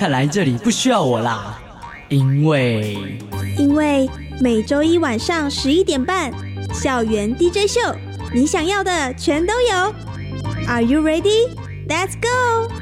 看来这里不需要我啦，因为因为每周一晚上十一点半，校园 DJ 秀，你想要的全都有。Are you ready? Let's go.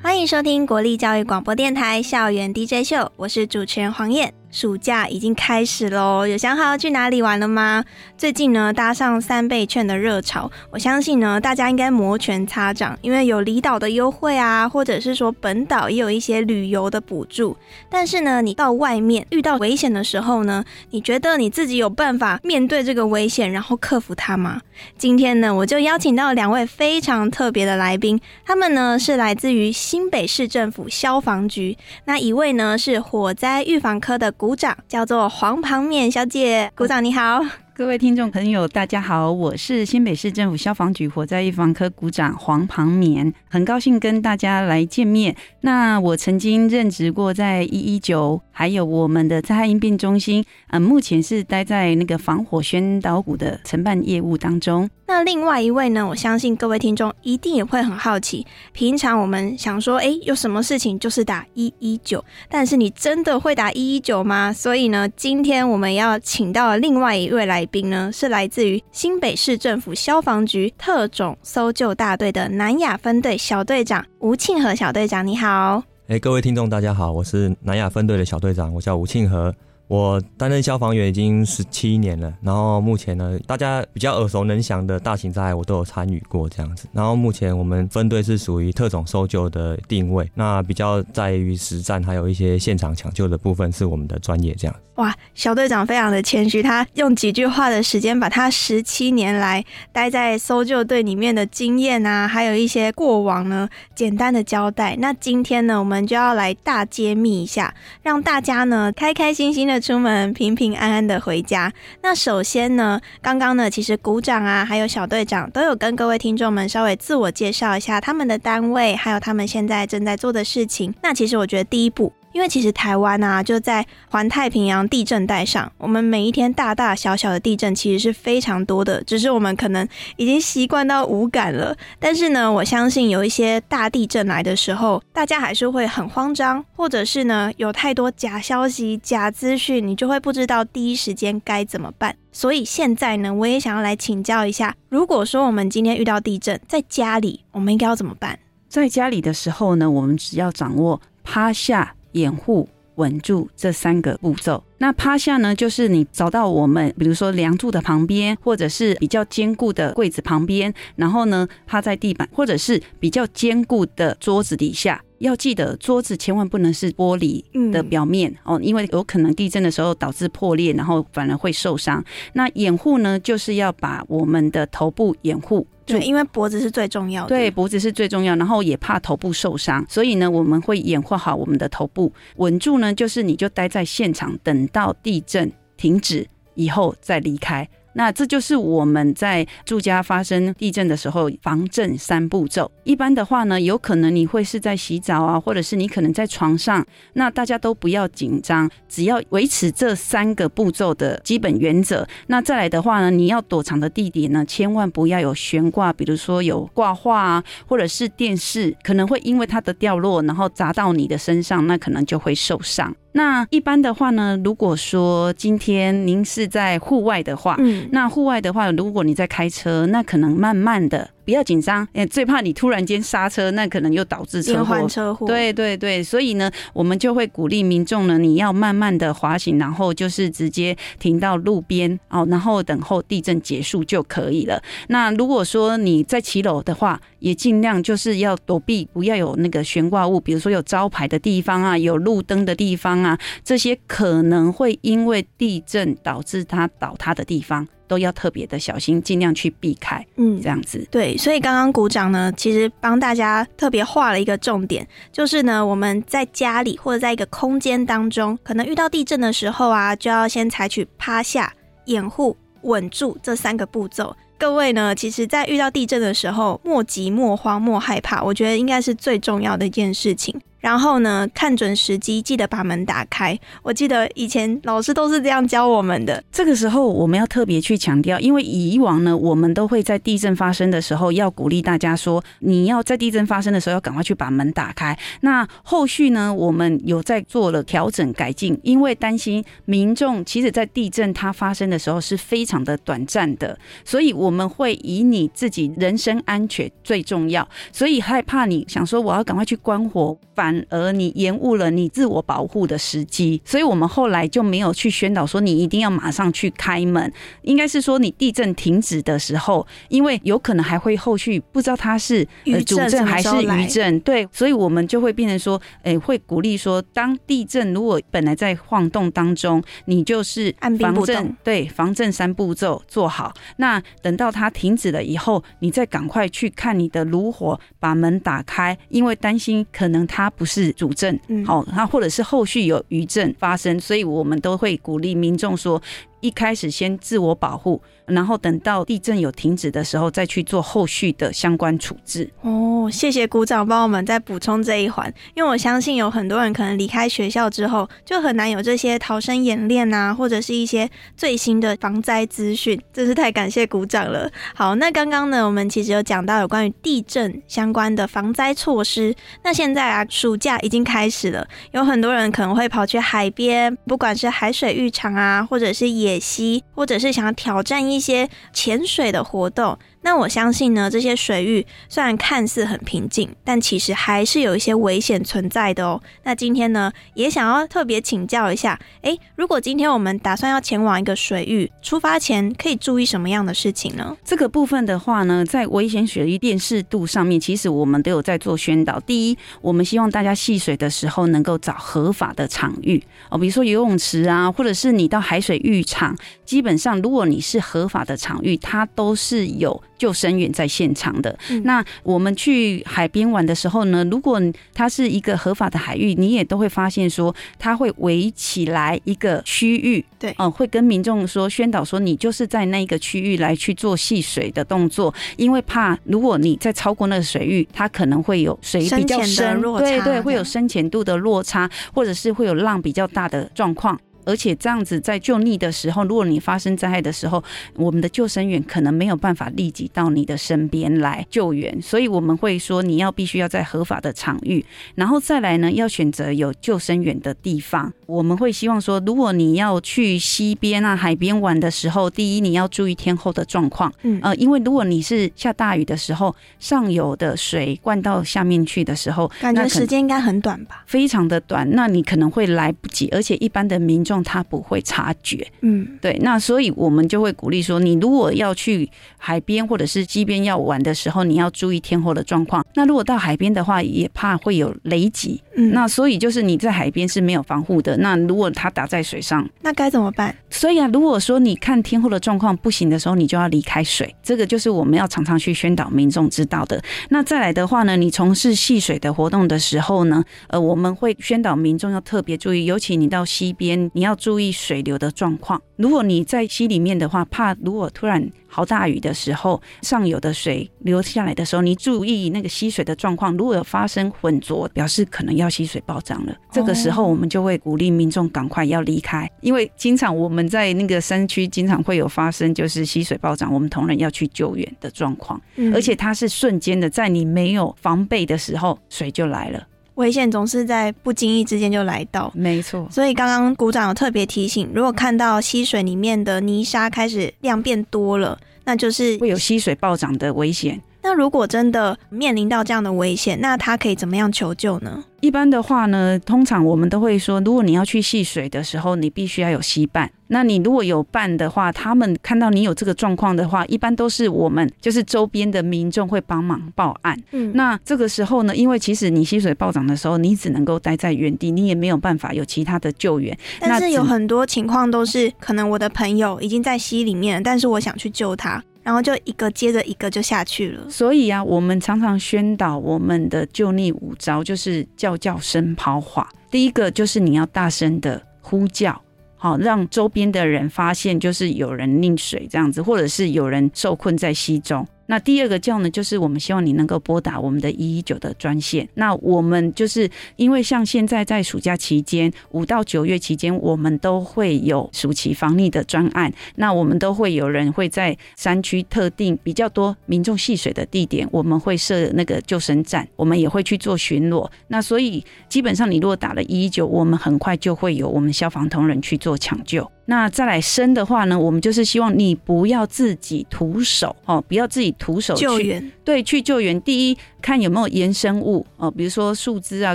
欢迎收听国立教育广播电台校园 DJ 秀，我是主持人黄燕。暑假已经开始喽，有想好要去哪里玩了吗？最近呢，搭上三倍券的热潮，我相信呢，大家应该摩拳擦掌，因为有离岛的优惠啊，或者是说本岛也有一些旅游的补助。但是呢，你到外面遇到危险的时候呢，你觉得你自己有办法面对这个危险，然后克服它吗？今天呢，我就邀请到两位非常特别的来宾，他们呢是来自于新北市政府消防局，那一位呢是火灾预防科的。鼓掌，叫做黄旁面小姐。鼓掌，你好，各位听众朋友，大家好，我是新北市政府消防局火灾预防科股长黄旁眠，很高兴跟大家来见面。那我曾经任职过在一一九，还有我们的灾害应变中心，嗯，目前是待在那个防火宣导股的承办业务当中。那另外一位呢？我相信各位听众一定也会很好奇，平常我们想说，哎，有什么事情就是打一一九，但是你真的会打一一九吗？所以呢，今天我们要请到的另外一位来宾呢，是来自于新北市政府消防局特种搜救大队的南亚分队小队长吴庆和小队长，你好。哎，各位听众大家好，我是南亚分队的小队长，我叫吴庆和。我担任消防员已经十七年了，然后目前呢，大家比较耳熟能详的大型灾害我都有参与过这样子。然后目前我们分队是属于特种搜救的定位，那比较在于实战，还有一些现场抢救的部分是我们的专业这样。哇，小队长非常的谦虚，他用几句话的时间，把他十七年来待在搜救队里面的经验啊，还有一些过往呢，简单的交代。那今天呢，我们就要来大揭秘一下，让大家呢开开心心的出门，平平安安的回家。那首先呢，刚刚呢，其实鼓掌啊，还有小队长都有跟各位听众们稍微自我介绍一下他们的单位，还有他们现在正在做的事情。那其实我觉得第一步。因为其实台湾啊，就在环太平洋地震带上，我们每一天大大小小的地震其实是非常多的，只是我们可能已经习惯到无感了。但是呢，我相信有一些大地震来的时候，大家还是会很慌张，或者是呢有太多假消息、假资讯，你就会不知道第一时间该怎么办。所以现在呢，我也想要来请教一下，如果说我们今天遇到地震，在家里我们应该要怎么办？在家里的时候呢，我们只要掌握趴下。掩护、稳住这三个步骤。那趴下呢，就是你找到我们，比如说梁柱的旁边，或者是比较坚固的柜子旁边，然后呢趴在地板，或者是比较坚固的桌子底下。要记得，桌子千万不能是玻璃的表面哦，因为有可能地震的时候导致破裂，然后反而会受伤。那掩护呢，就是要把我们的头部掩护。对，因为脖子是最重要的。对，脖子是最重要，然后也怕头部受伤，所以呢，我们会掩护好我们的头部，稳住呢，就是你就待在现场，等到地震停止以后再离开。那这就是我们在住家发生地震的时候防震三步骤。一般的话呢，有可能你会是在洗澡啊，或者是你可能在床上。那大家都不要紧张，只要维持这三个步骤的基本原则。那再来的话呢，你要躲藏的地点呢，千万不要有悬挂，比如说有挂画啊，或者是电视，可能会因为它的掉落，然后砸到你的身上，那可能就会受伤。那一般的话呢，如果说今天您是在户外的话，嗯，那户外的话，如果你在开车，那可能慢慢的。不要紧张，哎，最怕你突然间刹车，那可能又导致车祸。车祸。对对对，所以呢，我们就会鼓励民众呢，你要慢慢的滑行，然后就是直接停到路边哦，然后等候地震结束就可以了。那如果说你在骑楼的话，也尽量就是要躲避，不要有那个悬挂物，比如说有招牌的地方啊，有路灯的地方啊，这些可能会因为地震导致它倒塌的地方。都要特别的小心，尽量去避开嗯这样子。对，所以刚刚鼓掌呢，其实帮大家特别画了一个重点，就是呢，我们在家里或者在一个空间当中，可能遇到地震的时候啊，就要先采取趴下、掩护、稳住这三个步骤。各位呢，其实，在遇到地震的时候，莫急、莫慌、莫害怕，我觉得应该是最重要的一件事情。然后呢，看准时机，记得把门打开。我记得以前老师都是这样教我们的。这个时候我们要特别去强调，因为以往呢，我们都会在地震发生的时候要鼓励大家说，你要在地震发生的时候要赶快去把门打开。那后续呢，我们有在做了调整改进，因为担心民众其实在地震它发生的时候是非常的短暂的，所以我们会以你自己人身安全最重要，所以害怕你想说我要赶快去关火，反而你延误了你自我保护的时机，所以我们后来就没有去宣导说你一定要马上去开门，应该是说你地震停止的时候，因为有可能还会后续不知道它是呃主余震还是余震，对，所以我们就会变成说，诶、会鼓励说，当地震如果本来在晃动当中，你就是防震对，防震三步骤做好。那等到它停止了以后，你再赶快去看你的炉火，把门打开，因为担心可能它不是主震，嗯好、那或者是后续有余症发生，所以我们都会鼓励民众说。一开始先自我保护，然后等到地震有停止的时候，再去做后续的相关处置。哦，谢谢鼓掌帮我们再补充这一环，因为我相信有很多人可能离开学校之后，就很难有这些逃生演练啊，或者是一些最新的防灾资讯，真是太感谢鼓掌了。好，那刚刚呢，我们其实有讲到有关于地震相关的防灾措施。那现在啊，暑假已经开始了，有很多人可能会跑去海边，不管是海水浴场啊，或者是野解析，或者是想要挑战一些潜水的活动。那我相信呢，这些水域虽然看似很平静，但其实还是有一些危险存在的哦。那今天呢，也想要特别请教一下，诶，如果今天我们打算要前往一个水域，出发前可以注意什么样的事情呢？这个部分的话呢，在危险水域辨识度上面，其实我们都有在做宣导。第一，我们希望大家戏水的时候能够找合法的场域哦，比如说游泳池啊，或者是你到海水浴场，基本上如果你是合法的场域，它都是有救生员在现场的。嗯那我们去海边玩的时候呢，如果它是一个合法的海域，你也都会发现说，它会围起来一个区域，对嗯、会跟民众说宣导说，你就是在那个区域来去做戏水的动作，因为怕如果你再超过那个水域，它可能会有水比较深对对，会有深浅度的落差，或者是会有浪比较大的状况。而且这样子在救溺的时候，如果你发生灾害的时候，我们的救生员可能没有办法立即到你的身边来救援，所以我们会说你要必须要在合法的场域，然后再来呢，要选择有救生员的地方。我们会希望说，如果你要去溪边啊、海边玩的时候，第一你要注意天候的状况，嗯呃，因为如果你是下大雨的时候，上游的水灌到下面去的时候，感觉时间应该很短吧？非常的短，那你可能会来不及，而且一般的民众他不会察觉。嗯，对，那所以我们就会鼓励说，你如果要去海边或者是溪边要玩的时候，你要注意天候的状况。那如果到海边的话，也怕会有雷击。嗯那所以就是你在海边是没有防护的。那如果它打在水上，那该怎么办？所以啊，如果说你看天后的状况不行的时候，你就要离开水。这个就是我们要常常去宣导民众知道的。那再来的话呢，你从事戏水的活动的时候呢，呃，我们会宣导民众要特别注意，尤其你到溪边，你要注意水流的状况。如果你在溪里面的话，怕如果突然好大雨的时候，上游的水流下来的时候，你注意那个溪水的状况。如果有发生浑浊，表示可能要溪水暴涨了。这个时候，我们就会鼓励民众赶快要离开，因为经常我们在那个山区经常会有发生就是溪水暴涨，我们同仁要去救援的状况，嗯而且它是瞬间的，在你没有防备的时候，水就来了。危险总是在不经意之间就来到。没错，所以刚刚鼓掌有特别提醒，如果看到溪水里面的泥沙开始量变多了，那就是会有溪水暴涨的危险。那如果真的面临到这样的危险，那他可以怎么样求救呢？一般的话呢，通常我们都会说，如果你要去戏水的时候，你必须要有吸伴。那你如果有伴的话，他们看到你有这个状况的话，一般都是我们就是周边的民众会帮忙报案。嗯，那这个时候呢，因为其实你溪水暴涨的时候，你只能够待在原地，你也没有办法有其他的救援。但是有很多情况都是，可能我的朋友已经在溪里面了，但是我想去救他，然后就一个接着一个就下去了。所以啊，我们常常宣导我们的救溺五招，就是叫叫声抛话。第一个就是你要大声的呼叫，好让周边的人发现，就是有人溺水这样子，或者是有人受困在溪中。那第二个叫呢，就是我们希望你能够拨打我们的一一九的专线。那我们就是因为像现在在暑假期间，五到九月期间，我们都会有暑期防溺的专案。那我们都会有人会在山区特定比较多民众戏水的地点，我们会设那个救生站，我们也会去做巡逻。那所以基本上，你如果打了一一九，我们很快就会有我们消防同仁去做抢救。那再来生的话呢，我们就是希望你不要自己徒手哦，不要自己徒手去救援，对，去救援。第一，看有没有延伸物哦，比如说树枝啊、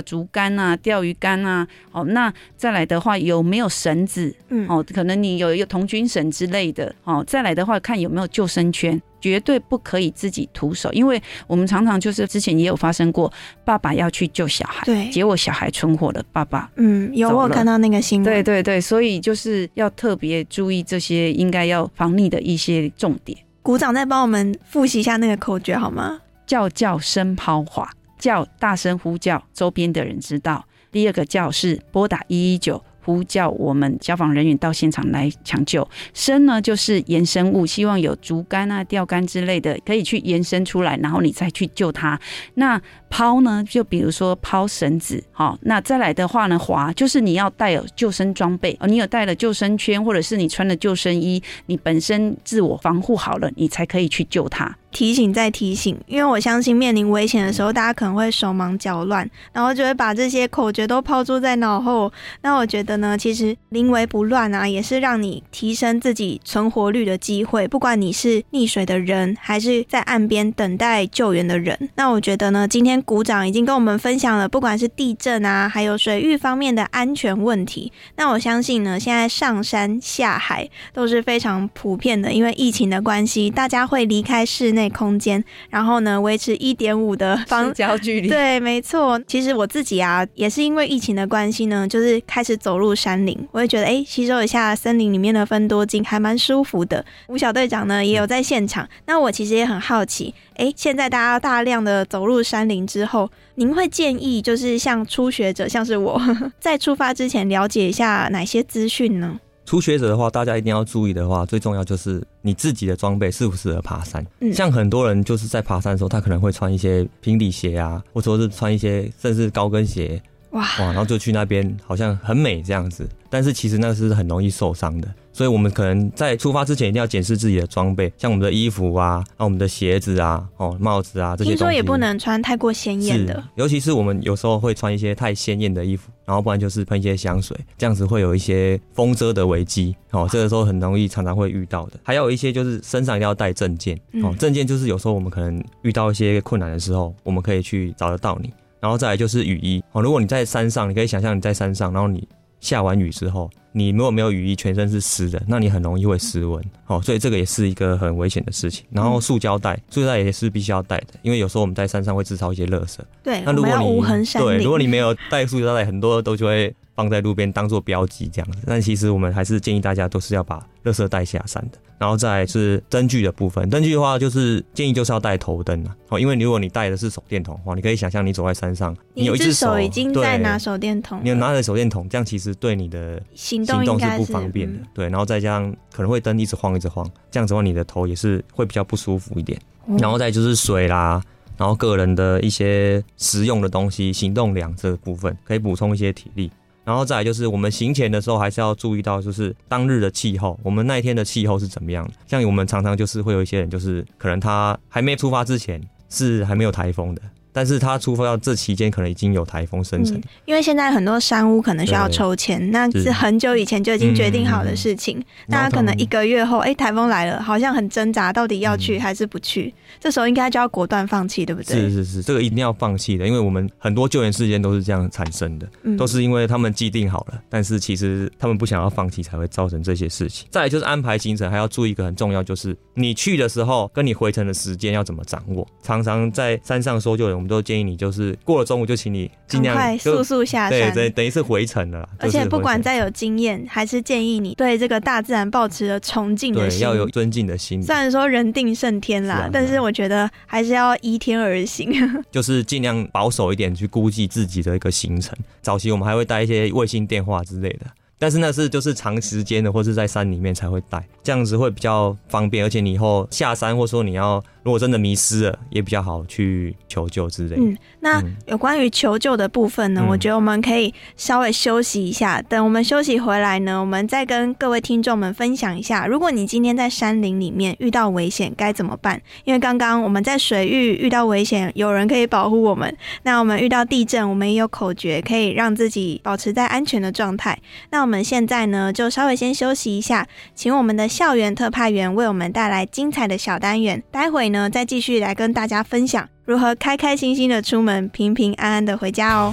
竹竿啊、钓鱼竿啊。哦，那再来的话，有没有绳子？嗯，哦，可能你有一个童军绳之类的。哦，再来的话，看有没有救生圈，绝对不可以自己徒手，因为我们常常就是之前也有发生过，爸爸要去救小孩，对，结果小孩存活了，爸爸。嗯，有我有看到那个新闻，对对对，所以就是要特别注意这些应该要防溺的一些重点。鼓掌再帮我们复习一下那个口诀好吗？叫叫声抛话，叫大声呼叫，周边的人知道。第二个叫是拨打一一九。呼叫我们消防人员到现场来抢救。生呢就是延伸物，希望有竹竿啊、钓竿之类的可以去延伸出来，然后你再去救它。那抛呢，就比如说抛绳子，好，那再来的话呢，滑就是你要带有救生装备，哦，你有带了救生圈，或者是你穿了救生衣，你本身自我防护好了，你才可以去救它。提醒再提醒，因为我相信面临危险的时候，大家可能会手忙脚乱，然后就会把这些口诀都抛诸在脑后。那我觉得呢，其实临危不乱啊，也是让你提升自己存活率的机会。不管你是溺水的人，还是在岸边等待救援的人，那我觉得呢，今天鼓掌已经跟我们分享了，不管是地震啊，还有水域方面的安全问题。那我相信呢，现在上山下海都是非常普遍的，因为疫情的关系，大家会离开室内空间，然后呢，维持一点五的方社交距离，对，没错。其实我自己啊，也是因为疫情的关系呢，就是开始走入山林，我也觉得哎，吸收一下森林里面的分多精，还蛮舒服的。吴小队长呢也有在现场，那我其实也很好奇，哎，现在大家大量的走入山林之后，您会建议就是像初学者，像是我 在出发之前了解一下哪些资讯呢？初学者的话，大家一定要注意的话，最重要就是你自己的装备适不适合爬山。嗯像很多人就是在爬山的时候，他可能会穿一些平底鞋啊，或者说是穿一些甚至高跟鞋，哇，哇，然后就去那边好像很美这样子，但是其实那是很容易受伤的。所以我们可能在出发之前一定要检视自己的装备，像我们的衣服啊，然后我们的鞋子啊，哦，帽子啊这些。听说也不能穿太过鲜艳的，，尤其是我们有时候会穿一些太鲜艳的衣服，然后不然就是喷一些香水，这样子会有一些风遮的危机哦，这个时候很容易常常会遇到的。还有一些就是身上一定要带证件哦嗯，证件就是有时候我们可能遇到一些困难的时候，我们可以去找得到你。然后再来就是雨衣哦，如果你在山上，你可以想象你在山上，然后你下完雨之后，你如果没有雨衣，全身是湿的，那你很容易会湿温哦，所以这个也是一个很危险的事情。然后塑胶袋，塑胶袋也是必须要带的，因为有时候我们在山上会制造一些垃圾。对，那如果你对，如果你没有带塑胶袋，很多都就会放在路边当做标记这样子。但其实我们还是建议大家都是要把垃圾带下山的。然后再是灯具的部分，灯具的话就是建议就是要带头灯啊，哦，因为如果你带的是手电筒的话，你可以想象你走在山上，你有一只手已经在拿手电筒，你有拿着手电筒，这样其实对你的行动是不方便的。嗯，对，然后再加上可能会灯一直晃一直晃，这样子的话你的头也是会比较不舒服一点。嗯然后再就是水啦，然后个人的一些实用的东西，行动粮这个部分可以补充一些体力。然后再来就是我们行前的时候还是要注意到，就是当日的气候，我们那一天的气候是怎么样的。像我们常常就是会有一些人，就是可能他还没出发之前是还没有台风的，但是它出发到这期间可能已经有台风生成嗯，因为现在很多山屋可能需要抽签，那是是很久以前就已经决定好的事情。大家可能一个月后，哎、台风来了，好像很挣扎，到底要去还是不去？这时候应该就要果断放弃，对不对？是是是，这个一定要放弃的，因为我们很多救援事件都是这样产生的，嗯都是因为他们既定好了，但是其实他们不想要放弃，才会造成这些事情。再来就是安排行程，还要注意一个很重要，就是你去的时候跟你回程的时间要怎么掌握。常常在山上搜救人，我们都建议你就是过了中午就请你尽量快速速下对，山。等等于是回程了啦，而且不管再有经验，还是建议你对这个大自然保持着崇敬的对心。要有尊敬的心，虽然说人定胜天啦，是啊但是我觉得还是要依天而行。就是尽量保守一点去估计自己的一个行程。早期我们还会带一些卫星电话之类的，但是那是就是长时间的或是在山里面才会带，这样子会比较方便，而且你以后下山或说你要如果真的迷失了，也比较好去求救之类的。嗯，那嗯有关于求救的部分呢，嗯我觉得我们可以稍微休息一下。等我们休息回来呢，我们再跟各位听众们分享一下，如果你今天在山林里面遇到危险该怎么办？因为刚刚我们在水域遇到危险，有人可以保护我们；那我们遇到地震，我们也有口诀可以让自己保持在安全的状态。那我们现在呢，就稍微先休息一下，请我们的校园特派员为我们带来精彩的小单元。待会呢，再继续来跟大家分享如何开开心心的出门，平平安安的回家哦。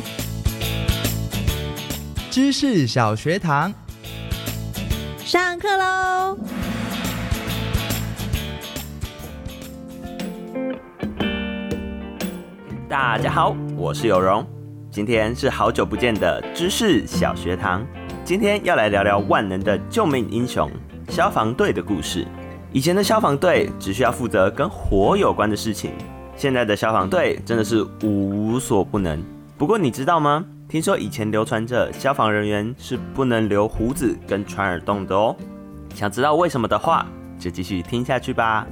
知识小学堂，上课喽！大家好，我是有容，今天是好久不见的知识小学堂。今天要来聊聊万能的救命英雄——消防队的故事。以前的消防队只需要负责跟火有关的事情，现在的消防队真的是无所不能。不过你知道吗？听说以前流传着消防人员是不能留胡子跟穿耳洞的哦。想知道为什么的话，就继续听下去吧。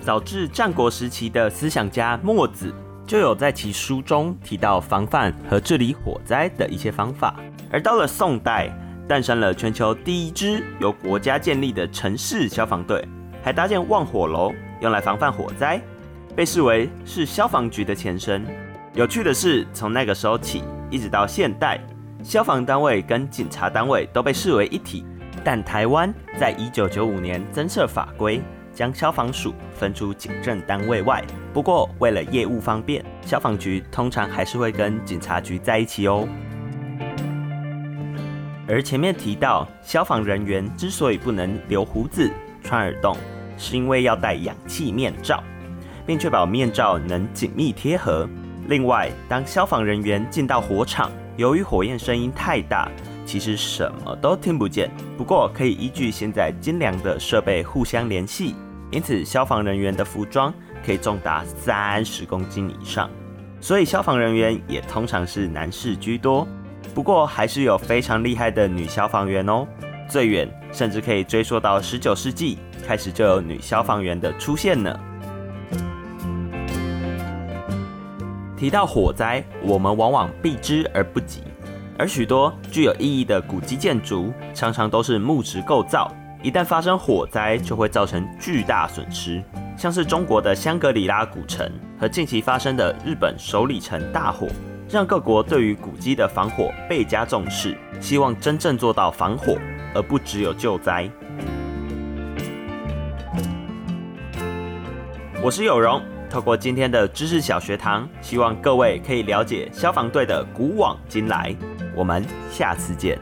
早至战国时期的思想家墨子就有在其书中提到防范和治理火灾的一些方法，而到了宋代，诞生了全球第一支由国家建立的城市消防队，还搭建望火楼用来防范火灾，被视为是消防局的前身。有趣的是，从那个时候起，一直到现代，消防单位跟警察单位都被视为一体。但台湾在一九九五年增设法规，将消防署分出警政单位外。不过，为了业务方便，消防局通常还是会跟警察局在一起哦。而前面提到，消防人员之所以不能留胡子、穿耳洞，是因为要戴氧气面罩，并确保面罩能紧密贴合。另外，当消防人员进到火场，由于火焰声音太大，其实什么都听不见。不过，可以依据现在精良的设备互相联系，因此消防人员的服装可以重达三十公斤以上。所以，消防人员也通常是男士居多。不过，还是有非常厉害的女消防员哦。最远甚至可以追溯到十九世纪，开始就有女消防员的出现呢。提到火灾，我们往往避之而不及，而许多具有意义的古迹建筑常常都是木质构造，一旦发生火灾，就会造成巨大损失。像是中国的香格里拉古城和近期发生的日本首里城大火，让各国对于古迹的防火倍加重视，希望真正做到防火，而不只有救灾。我是有容，透过今天的知识小学堂，希望各位可以了解消防队的古往今来。我们下次见。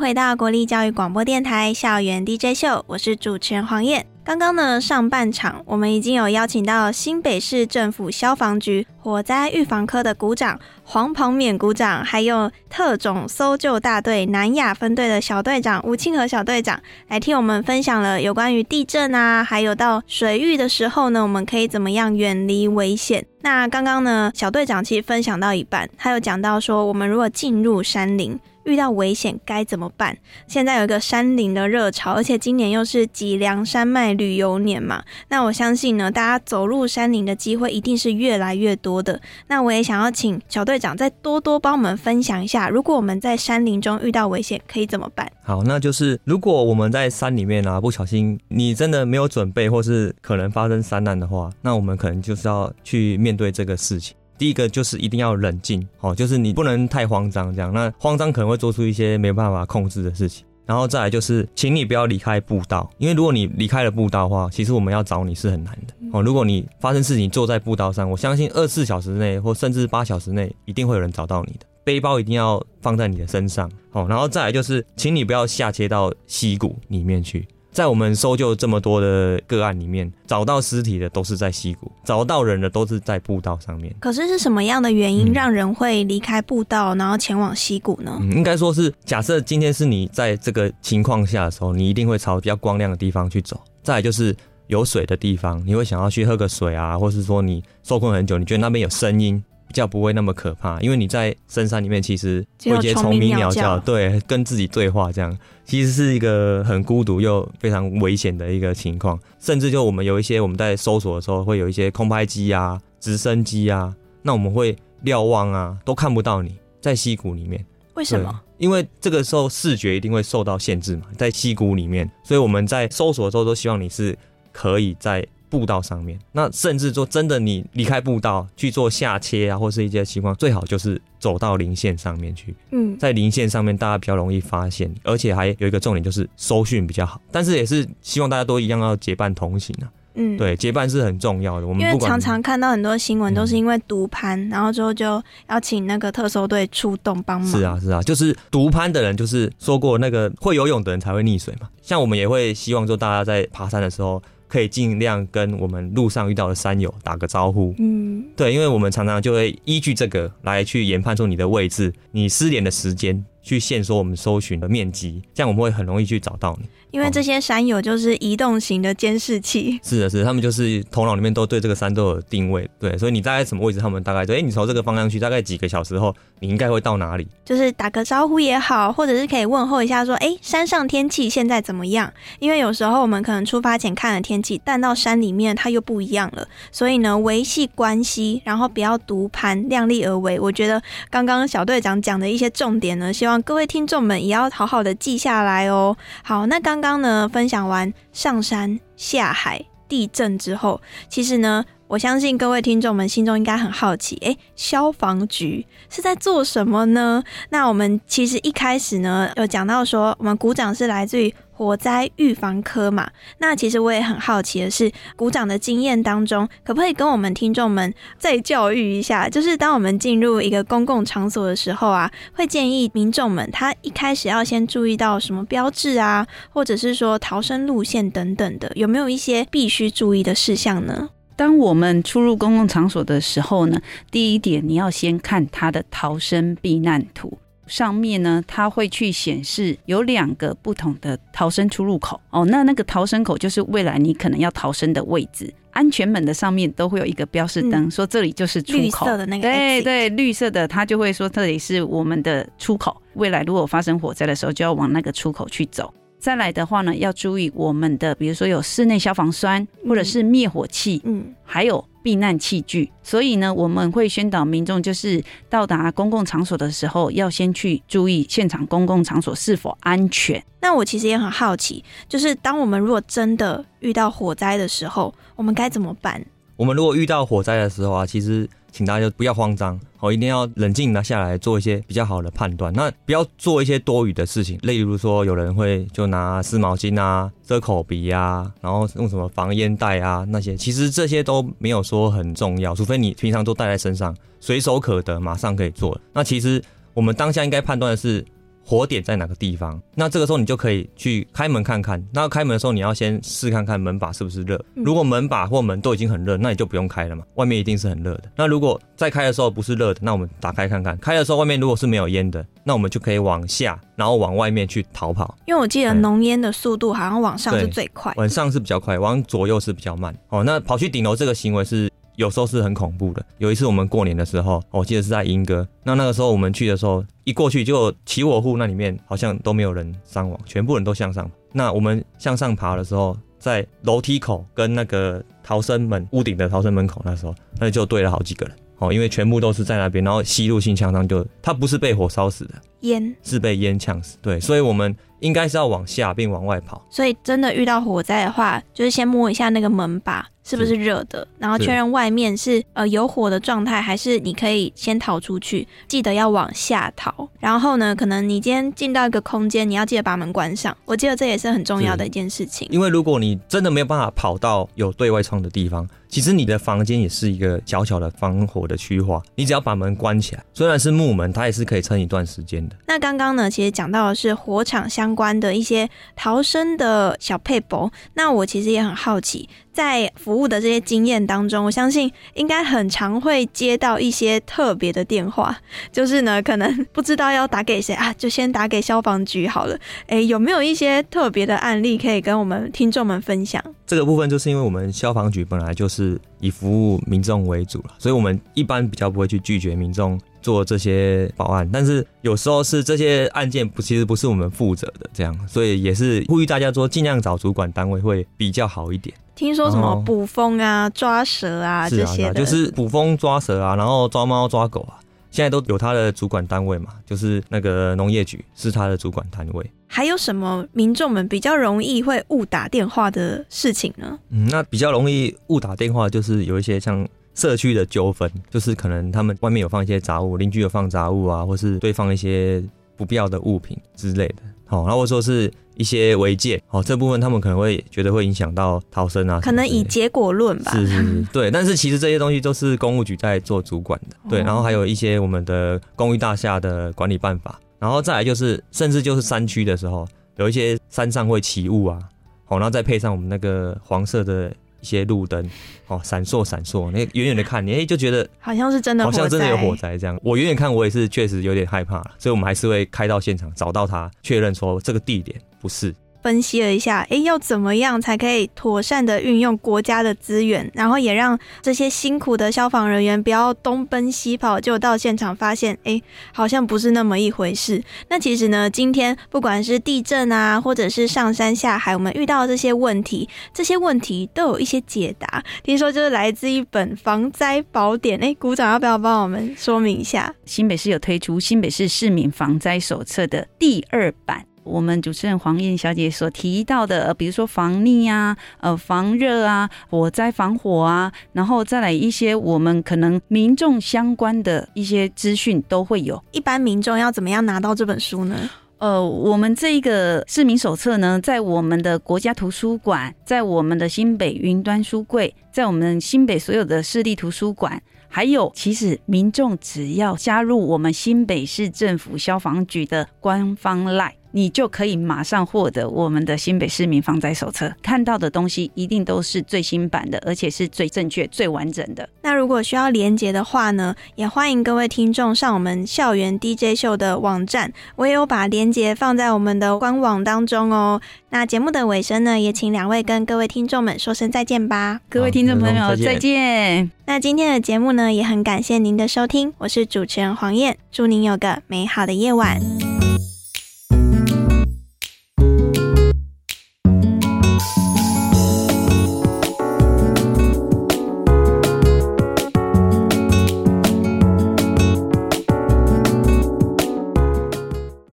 回到国立教育广播电台校园 DJ 秀，我是主持人黄燕。刚刚呢，上半场我们已经有邀请到新北市政府消防局火灾预防科的股长黄鹏勉股长，还有特种搜救大队南亚分队的小队长吴庆和小队长，来替我们分享了有关于地震啊，还有到水域的时候呢，我们可以怎么样远离危险。那刚刚呢，小队长其实分享到一半，他有讲到说，我们如果进入山林。遇到危险该怎么办？现在有一个山林的热潮，而且今年又是脊梁山脉旅游年嘛，那我相信呢，大家走入山林的机会一定是越来越多。的。那我也想要请小队长再多多帮我们分享一下，如果我们在山林中遇到危险，可以怎么办？好，那就是如果我们在山里面啊，不小心你真的没有准备，或是可能发生山难的话，那我们可能就是要去面对这个事情。第一个就是一定要冷静，哦，就是你不能太慌张，这样那慌张可能会做出一些没办法控制的事情。然后再来就是，请你不要离开步道，因为如果你离开了步道的话，其实我们要找你是很难的哦。如果你发生事情坐在步道上，我相信二十四小时内或甚至八小时内，一定会有人找到你的。背包一定要放在你的身上，哦。然后再来就是，请你不要下切到溪谷里面去。在我们搜救这么多的个案里面，找到尸体的都是在溪谷，找到人的都是在步道上面。可是是什么样的原因让人会离开步道，然后前往溪谷呢？嗯，应该说是假设今天是你在这个情况下的时候，你一定会朝比较光亮的地方去走。再来就是有水的地方，你会想要去喝个水啊，或是说你受困很久，你觉得那边有声音。比较不会那么可怕，因为你在深山里面，其实会接虫鸣鸟叫，对，跟自己对话，这样其实是一个很孤独又非常危险的一个情况。甚至就我们有一些我们在搜索的时候，会有一些空拍机啊、直升机啊，那我们会瞭望啊，都看不到你在溪谷里面。为什么？因为这个时候视觉一定会受到限制嘛，在溪谷里面，所以我们在搜索的时候都希望你是可以在。步道上面，那甚至说真的，你离开步道去做下切啊，或是一些情况，最好就是走到零线上面去。嗯，在零线上面，大家比较容易发现，而且还有一个重点就是搜讯比较好。但是也是希望大家都一样要结伴同行啊。嗯，对，结伴是很重要的。我们因为常常看到很多新闻都是因为毒攀，然后之后就要请那个特搜队出动帮忙。是啊，是啊，就是毒攀的人，就是说过那个会游泳的人才会溺水嘛。像我们也会希望说，大家在爬山的时候。可以尽量跟我们路上遇到的山友打个招呼。嗯，对，因为我们常常就会依据这个来去研判出你的位置，你失联的时间。去限缩我们搜寻的面积，这样我们会很容易去找到你。因为这些山友就是移动型的监视器。是的，是的，他们就是头脑里面都对这个山都有定位，对，所以你大概什么位置，他们大概就，哎，你朝这个方向去，大概几个小时后，你应该会到哪里？就是打个招呼也好，或者是可以问候一下，说，哎，山上天气现在怎么样？因为有时候我们可能出发前看了天气，但到山里面它又不一样了。所以呢，维系关系，然后不要独攀，量力而为。我觉得刚刚小队长讲的一些重点呢，希望。各位听众们也要好好的记下来哦。好，那刚刚呢分享完上山下海地震之后，其实呢，我相信各位听众们心中应该很好奇，诶，消防局是在做什么呢？那我们其实一开始呢有讲到说，我们鼓掌是来自于。火灾预防科嘛，那其实我也很好奇的是，鼓掌的经验当中，可不可以跟我们听众们再教育一下？就是当我们进入一个公共场所的时候啊，会建议民众们他一开始要先注意到什么标志啊，或者是说逃生路线等等的，有没有一些必须注意的事项呢？当我们出入公共场所的时候呢，第一点你要先看它的逃生避难图。上面呢，它会去显示有两个不同的逃生出入口哦。那那个逃生口就是未来你可能要逃生的位置。安全门的上面都会有一个标示灯，说这里就是出口。绿色的那个，对对，绿色的，它就会说这里是我们的出口。未来如果发生火灾的时候，就要往那个出口去走。再来的话呢，要注意我们的，比如说有室内消防栓或者是灭火器，嗯，还有。避难器具，所以呢，我们会宣导民众，就是到达公共场所的时候，要先去注意现场公共场所是否安全。那我其实也很好奇，就是当我们如果真的遇到火灾的时候，我们该怎么办？我们如果遇到火灾的时候啊，其实。请大家不要慌张，好，一定要冷静拿下来做一些比较好的判断。那不要做一些多余的事情，例如说有人会就拿湿毛巾啊遮口鼻啊，然后用什么防烟袋啊那些，其实这些都没有说很重要，除非你平常都带在身上，随手可得，马上可以做。那其实我们当下应该判断的是。火点在哪个地方？那这个时候你就可以去开门看看。那开门的时候，你要先试看看门把是不是热。如果门把或门都已经很热，那你就不用开了嘛。外面一定是很热的。那如果在开的时候不是热的，那我们打开看看。开的时候外面如果是没有烟的，那我们就可以往下，然后往外面去逃跑。因为我记得浓烟的速度好像往上是最快，往上是比较快，往左右是比较慢。哦，那跑去顶楼这个行为是。有时候是很恐怖的。有一次我们过年的时候，我记得是在莺歌。那那个时候我们去的时候，一过去就起火户那里面好像都没有人伤亡，全部人都向上。那我们向上爬的时候，在楼梯口跟那个逃生门屋顶的逃生门口，那时候那就对了好几个人。哦，因为全部都是在那边，然后吸入性呛伤就他不是被火烧死的，烟，是被烟呛死。对，所以我们应该是要往下并往外跑。所以真的遇到火灾的话，就是先摸一下那个门把是不是热的，然后确认外面是呃有火的状态，还是你可以先逃出去。记得要往下逃。然后呢，可能你今天进到一个空间，你要记得把门关上。我记得这也是很重要的一件事情。因为如果你真的没有办法跑到有对外窗的地方，其实你的房间也是一个小小的防火的区划，你只要把门关起来，虽然是木门，它也是可以撑一段时间的。那刚刚呢，其实讲到的是火场相关的一些逃生的小配博。那我其实也很好奇，在服务的这些经验当中，我相信应该很常会接到一些特别的电话，就是呢，可能不知道要打给谁啊，就先打给消防局好了。诶，有没有一些特别的案例可以跟我们听众们分享？这个部分就是因为我们消防局本来就是以服务民众为主了，所以我们一般比较不会去拒绝民众做这些保安。但是有时候是这些案件不其实不是我们负责的，这样，所以也是呼吁大家说，尽量找主管单位会比较好一点。听说什么哦捕风啊、抓蛇啊这些的，就是捕风抓蛇啊，然后抓猫抓狗啊，现在都有他的主管单位嘛，就是那个农业局是他的主管单位。还有什么民众们比较容易会误打电话的事情呢？嗯，那比较容易误打电话，就是有一些像社区的纠纷，就是可能他们外面有放一些杂物，邻居有放杂物啊，或是堆放一些不必要的物品之类的。好、然后或者说是一些违建，哦，这部分他们可能会觉得会影响到逃生啊，可能以结果论吧。是是是，对。但是其实这些东西都是公务局在做主管的，对。哦然后还有一些我们的公寓大厦的管理办法，然后再来就是，甚至就是山区的时候，有一些山上会起雾啊，好，然后再配上我们那个黄色的一些路灯，哦，闪烁闪烁，那远远的看，你哎就觉得好像是真的，好像真的有火灾这样。我远远看，我也是确实有点害怕了，所以我们还是会开到现场找到他，确认说这个地点不是。分析了一下，诶，要怎么样才可以妥善的运用国家的资源，然后也让这些辛苦的消防人员不要东奔西跑，就到现场发现，诶，好像不是那么一回事。那其实呢，今天不管是地震啊，或者是上山下海，我们遇到这些问题，这些问题都有一些解答。听说就是来自一本防灾宝典，诶，鼓掌要不要帮我们说明一下？新北市有推出新北市市民防灾手册的第二版。我们主持人黄燕小姐所提到的，呃，比如说防溺啊、呃防热啊、火灾防火啊，然后再来一些我们可能民众相关的一些资讯都会有。一般民众要怎么样拿到这本书呢？呃，我们这一个市民手册呢，在我们的国家图书馆，在我们的新北云端书柜，在我们新北所有的市立图书馆，还有，其实民众只要加入我们新北市政府消防局的官方 LINE，你就可以马上获得我们的新北市民防灾手册。看到的东西一定都是最新版的，而且是最正确、最完整的。那如果需要连接的话呢，也欢迎各位听众上我们校园 DJ 秀的网站，我也有把连接放在我们的官网当中哦。那节目的尾声呢，也请两位跟各位听众们说声再见吧。各位听众朋友，再见再见。那今天的节目呢，也很感谢您的收听，我是主持人黄燕，祝您有个美好的夜晚。